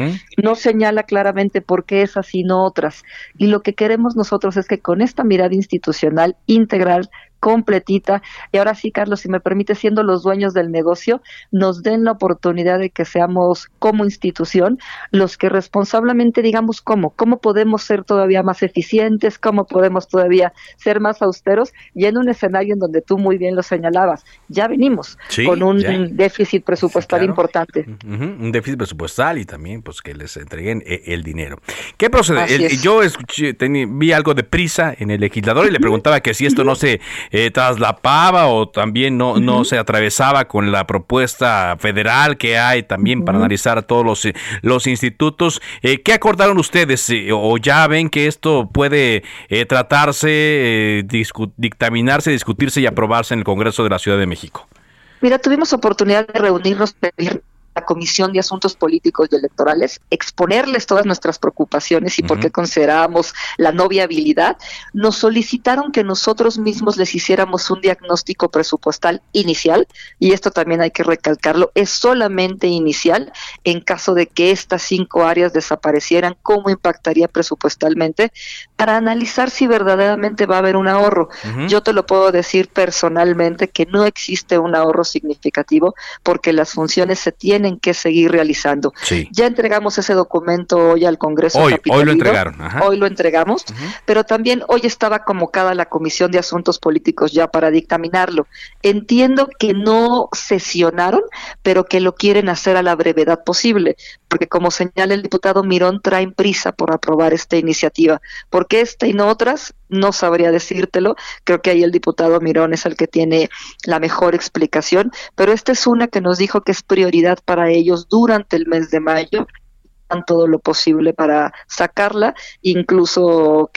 Speaker 14: no señala claramente por qué esas y no otras, y lo que queremos nosotros es que con esta mirada institucional integral completita. Y ahora sí, Carlos, si me permite, siendo los dueños del negocio, nos den la oportunidad de que seamos como institución los que responsablemente digamos cómo, cómo podemos ser todavía más eficientes, cómo podemos todavía ser más austeros y en un escenario en donde tú muy bien lo señalabas, ya venimos con un déficit presupuestal importante.
Speaker 1: Un déficit presupuestal y también pues que les entreguen eh, el dinero. ¿Qué procede? yo escuché, vi algo de prisa en el legislador y le preguntaba que si esto no se eh, traslapaba o también no, no se atravesaba con la propuesta federal que hay también para analizar a todos los, eh, los institutos. Eh, ¿Qué acordaron ustedes? Eh, ¿O ya ven que esto puede tratarse, dictaminarse, discutirse y aprobarse en el Congreso de la Ciudad de México?
Speaker 14: Mira, tuvimos oportunidad de reunirnos, la Comisión de Asuntos Políticos y Electorales, exponerles todas nuestras preocupaciones y por qué considerábamos la no viabilidad, nos solicitaron que nosotros mismos les hiciéramos un diagnóstico presupuestal inicial, y esto también hay que recalcarlo, es solamente inicial en caso de que estas cinco áreas desaparecieran, cómo impactaría presupuestalmente, para analizar si verdaderamente va a haber un ahorro. Yo te lo puedo decir personalmente que no existe un ahorro significativo porque las funciones se tienen que seguir realizando. Ya entregamos ese documento hoy al Congreso.
Speaker 1: Hoy, hoy lo entregaron.
Speaker 14: Hoy lo entregamos, pero también hoy estaba convocada la Comisión de Asuntos Políticos ya para dictaminarlo. Entiendo que no sesionaron, pero que lo quieren hacer a la brevedad posible, porque como señala el diputado Mirón, traen prisa por aprobar esta iniciativa. porque esta y no otras? No sabría decírtelo. Creo que ahí el diputado Mirón es el que tiene la mejor explicación, pero esta es una que nos dijo que es prioridad para ellos durante el mes de mayo todo lo posible para sacarla, incluso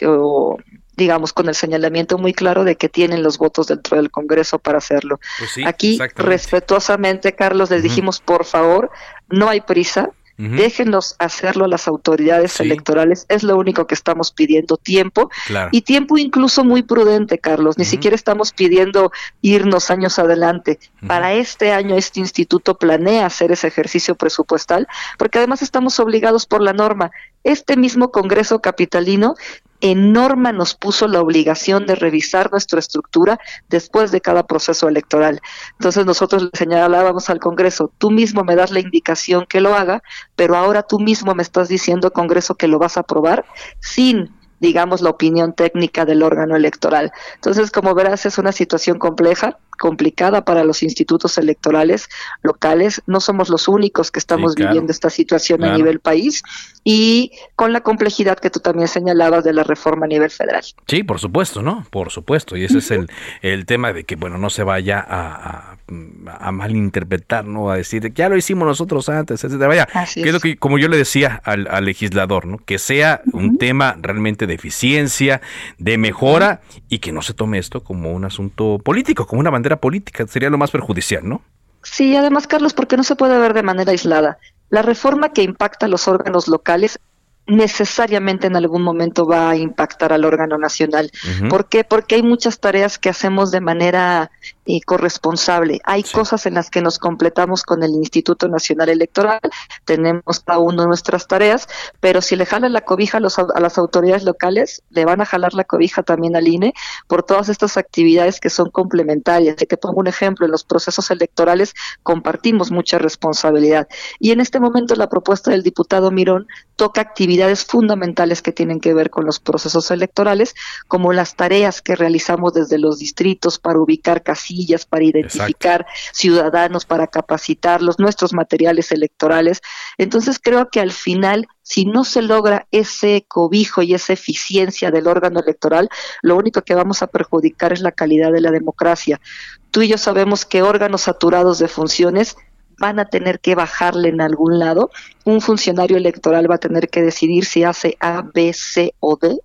Speaker 14: digamos, con el señalamiento muy claro de que tienen los votos dentro del Congreso para hacerlo. Pues Aquí, respetuosamente, Carlos, les dijimos, por favor, no hay prisa, Déjenlos hacerlo a las autoridades electorales, es lo único que estamos pidiendo, tiempo. Y tiempo incluso muy prudente, Carlos, ni siquiera estamos pidiendo irnos años adelante. Para este año este instituto planea hacer ese ejercicio presupuestal, porque además estamos obligados por la norma. Este mismo Congreso Capitalino en norma nos puso la obligación de revisar nuestra estructura después de cada proceso electoral. Entonces nosotros le señalábamos al Congreso, tú mismo me das la indicación que lo haga, pero ahora tú mismo me estás diciendo, Congreso, que lo vas a aprobar sin digamos, la opinión técnica del órgano electoral. Entonces, como verás, es una situación compleja, complicada para los institutos electorales locales. No somos los únicos que estamos viviendo esta situación a nivel país y con la complejidad que tú también señalabas de la reforma a nivel federal.
Speaker 1: Sí, por supuesto, ¿no? Por supuesto. Y ese es el, el tema de que, bueno, no se vaya a, a, malinterpretar, ¿no? A decir que ya lo hicimos nosotros antes, etcétera. Vaya, que lo que, como yo le decía al, legislador, ¿no? Que sea un tema realmente de eficiencia, de mejora y que no se tome esto como un asunto político, como una bandera política, sería lo más perjudicial, ¿no?
Speaker 14: Sí, además, Carlos, porque no se puede ver de manera aislada. La reforma que impacta a los órganos locales necesariamente en algún momento va a impactar al órgano nacional. ¿Por qué? Porque hay muchas tareas que hacemos de manera eh, corresponsable. Hay cosas en las que nos completamos con el Instituto Nacional Electoral, tenemos cada uno nuestras tareas, pero si le jalan la cobija a, los, a las autoridades locales, le van a jalar la cobija también al INE por todas estas actividades que son complementarias. Te pongo un ejemplo, en los procesos electorales compartimos mucha responsabilidad. Y en este momento la propuesta del diputado Mirón toca actividades actividades fundamentales que tienen que ver con los procesos electorales, como las tareas que realizamos desde los distritos para ubicar casillas, para identificar ciudadanos, para capacitarlos, nuestros materiales electorales. Entonces creo que al final si no se logra ese cobijo y esa eficiencia del órgano electoral, lo único que vamos a perjudicar es la calidad de la democracia. Tú y yo sabemos que órganos saturados de funciones van a tener que bajarle en algún lado. Un funcionario electoral va a tener que decidir si hace A, B, C o D.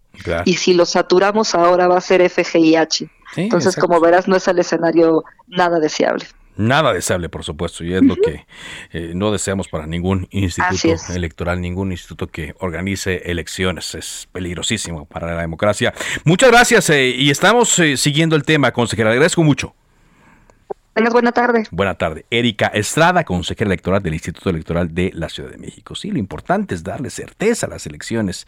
Speaker 14: Y si lo saturamos ahora va a ser F, G y H. Entonces, como verás, no es el escenario nada deseable.
Speaker 1: Nada deseable, por supuesto, y es lo que eh, no deseamos para ningún instituto electoral, ningún instituto que organice elecciones. Es peligrosísimo para la democracia. Muchas gracias eh, y estamos eh, siguiendo el tema, consejera. Le agradezco mucho.
Speaker 14: Tengas buena tarde.
Speaker 1: Buena tarde. Erika Estrada, consejera electoral del Instituto Electoral de la Ciudad de México. Sí, lo importante es darle certeza a las elecciones.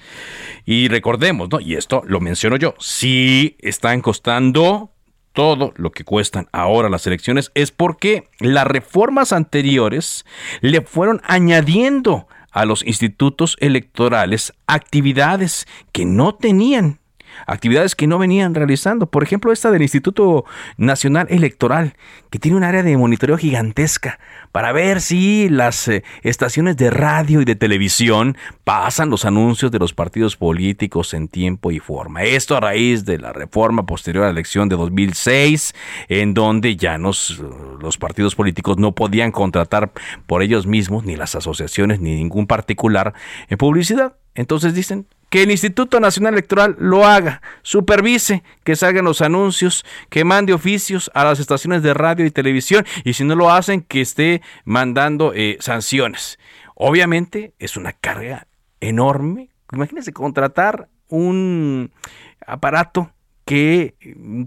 Speaker 1: Y recordemos, ¿no? Y esto lo menciono yo, sí están costando todo lo que cuestan ahora las elecciones es porque las reformas anteriores le fueron añadiendo a los institutos electorales actividades que no tenían actividades que no venían realizando. Por ejemplo, esta del Instituto Nacional Electoral, que tiene un área de monitoreo gigantesca para ver si las eh, estaciones de radio y de televisión pasan los anuncios de los partidos políticos en tiempo y forma. Esto a raíz de la reforma posterior a la elección de 2006, en donde ya los partidos políticos no podían contratar por ellos mismos, ni las asociaciones, ni ningún particular en publicidad. Entonces dicen, que el Instituto Nacional Electoral lo haga, supervise que salgan los anuncios, que mande oficios a las estaciones de radio y televisión y si no lo hacen, que esté mandando eh, sanciones. Obviamente es una carga enorme. Imagínense contratar un aparato que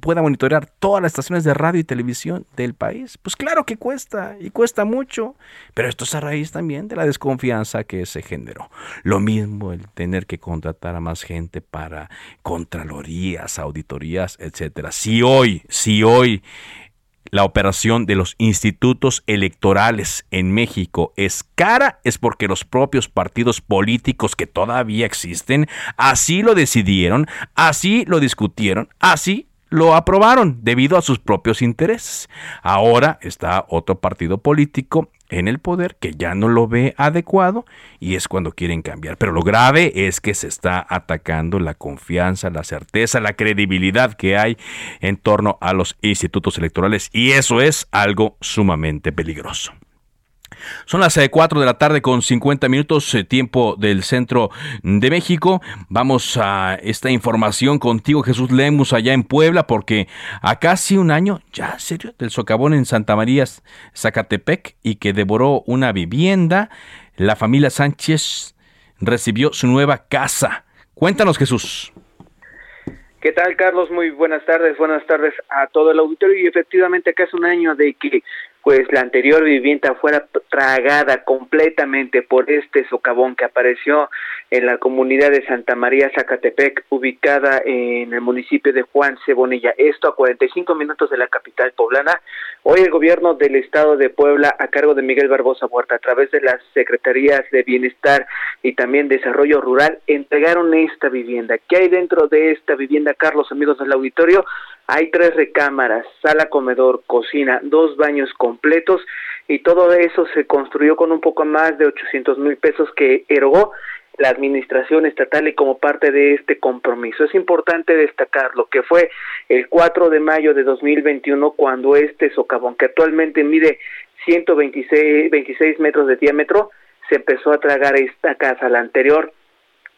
Speaker 1: pueda monitorear todas las estaciones de radio y televisión del país. Pues claro que cuesta y cuesta mucho, pero esto es a raíz también de la desconfianza que se generó. Lo mismo el tener que contratar a más gente para contralorías, auditorías, etcétera. Si hoy, si hoy la operación de los institutos electorales en México es cara, es porque los propios partidos políticos que todavía existen así lo decidieron, así lo discutieron, así lo aprobaron debido a sus propios intereses. Ahora está otro partido político en el poder que ya no lo ve adecuado y es cuando quieren cambiar. Pero lo grave es que se está atacando la confianza, la certeza, la credibilidad que hay en torno a los institutos electorales y eso es algo sumamente peligroso. Son las 4 eh, de la tarde con 50 minutos, eh, tiempo del centro de México. Vamos a esta información contigo, Jesús Lemus, allá en Puebla, porque a casi un año, ya serio, del socavón en Santa María, Zacatepec, y que devoró una vivienda, la familia Sánchez recibió su nueva casa. Cuéntanos, Jesús.
Speaker 15: ¿Qué tal, Carlos? Muy buenas tardes, buenas tardes a todo el auditorio. Y efectivamente, es un año de que pues la anterior vivienda fuera tragada completamente por este socavón que apareció en la comunidad de Santa María Zacatepec, ubicada en el municipio de Juan Cebonilla. Esto a 45 minutos de la capital poblana. Hoy el gobierno del estado de Puebla, a cargo de Miguel Barbosa Huerta, a través de las secretarías de Bienestar y también Desarrollo Rural, entregaron esta vivienda. ¿Qué hay dentro de esta vivienda, Carlos, amigos del auditorio? Hay tres recámaras, sala, comedor, cocina, dos baños completos y todo eso se construyó con un poco más de 800 mil pesos que erogó la administración estatal y como parte de este compromiso. Es importante destacar lo que fue el 4 de mayo de 2021 cuando este socavón, que actualmente mide 126 26 metros de diámetro, se empezó a tragar esta casa. La anterior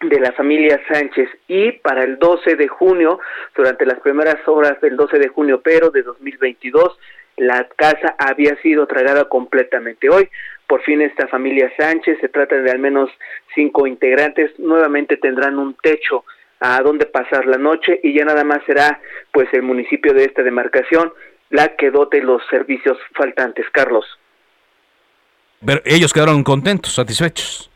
Speaker 15: de la familia Sánchez y para el 12 de junio, durante las primeras horas del 12 de junio, pero de 2022, la casa había sido tragada completamente. Hoy, por fin, esta familia Sánchez, se trata de al menos cinco integrantes, nuevamente tendrán un techo a donde pasar la noche y ya nada más será pues el municipio de esta demarcación la que dote los servicios faltantes. Carlos.
Speaker 1: Pero ellos quedaron contentos, satisfechos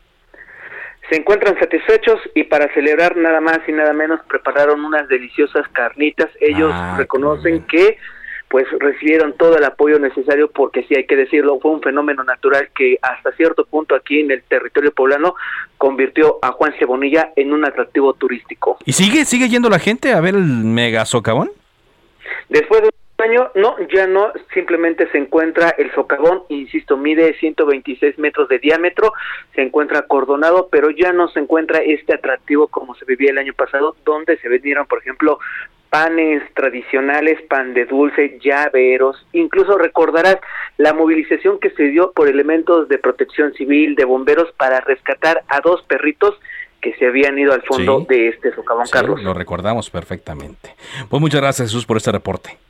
Speaker 15: se encuentran satisfechos y para celebrar nada más y nada menos prepararon unas deliciosas carnitas. Ellos ah, reconocen que pues recibieron todo el apoyo necesario porque sí hay que decirlo, fue un fenómeno natural que hasta cierto punto aquí en el territorio poblano convirtió a Juan Cebonilla en un atractivo turístico.
Speaker 1: ¿Y sigue sigue yendo la gente a ver el mega socavón?
Speaker 15: Después de año no, ya no, simplemente se encuentra el socavón, insisto, mide 126 metros de diámetro, se encuentra acordonado, pero ya no se encuentra este atractivo como se vivía el año pasado, donde se vendieron, por ejemplo, panes tradicionales, pan de dulce, llaveros, incluso recordarás la movilización que se dio por elementos de protección civil, de bomberos, para rescatar a dos perritos que se habían ido al fondo de este socavón, Carlos.
Speaker 1: Lo recordamos perfectamente. Pues muchas gracias Jesús por este reporte.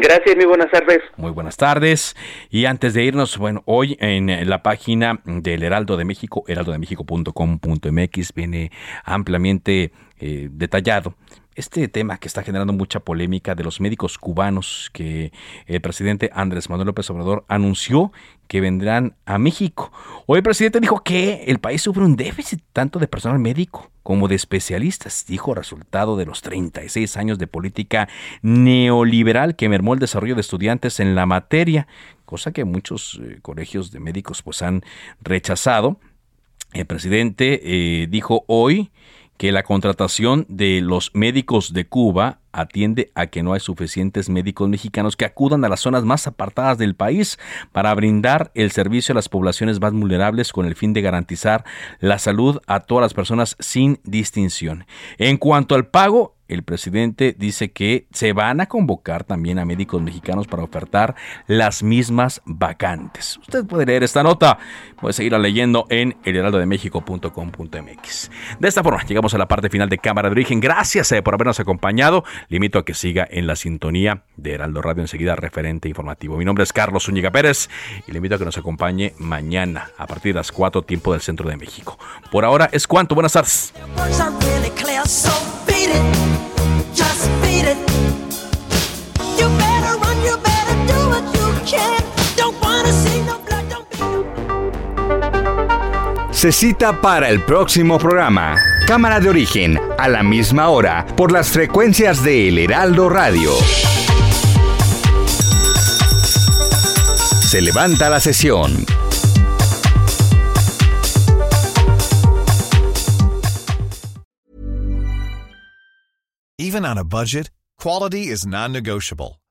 Speaker 15: Gracias, muy buenas tardes.
Speaker 1: Muy buenas tardes. Y antes de irnos, bueno, hoy en la página del Heraldo de México, heraldodemexico.com.mx, viene ampliamente eh, detallado este tema que está generando mucha polémica de los médicos cubanos que el presidente Andrés Manuel López Obrador anunció que vendrán a México. Hoy el presidente dijo que el país sufre un déficit tanto de personal médico como de especialistas, dijo resultado de los 36 años de política neoliberal que mermó el desarrollo de estudiantes en la materia, cosa que muchos eh, colegios de médicos pues han rechazado. El presidente eh, dijo hoy que la contratación de los médicos de Cuba atiende a que no hay suficientes médicos mexicanos que acudan a las zonas más apartadas del país para brindar el servicio a las poblaciones más vulnerables con el fin de garantizar la salud a todas las personas sin distinción. En cuanto al pago, el presidente dice que se van a convocar también a médicos mexicanos para ofertar las mismas vacantes. Usted puede leer esta nota, puede seguirla leyendo en elheraldodemexico.com.mx. De esta forma, llegamos a la parte final de Cámara de Origen. Gracias eh, por habernos acompañado. Le invito a que siga en la sintonía de Heraldo Radio enseguida, referente informativo. Mi nombre es Carlos Zúñiga Pérez y le invito a que nos acompañe mañana a partir de las 4 tiempo del centro de México. Por ahora es cuanto. Buenas tardes.
Speaker 10: Se cita para el próximo programa. Cámara de origen, a la misma hora, por las frecuencias de El Heraldo Radio. Se levanta la sesión.
Speaker 16: Even on a budget, quality is non-negotiable.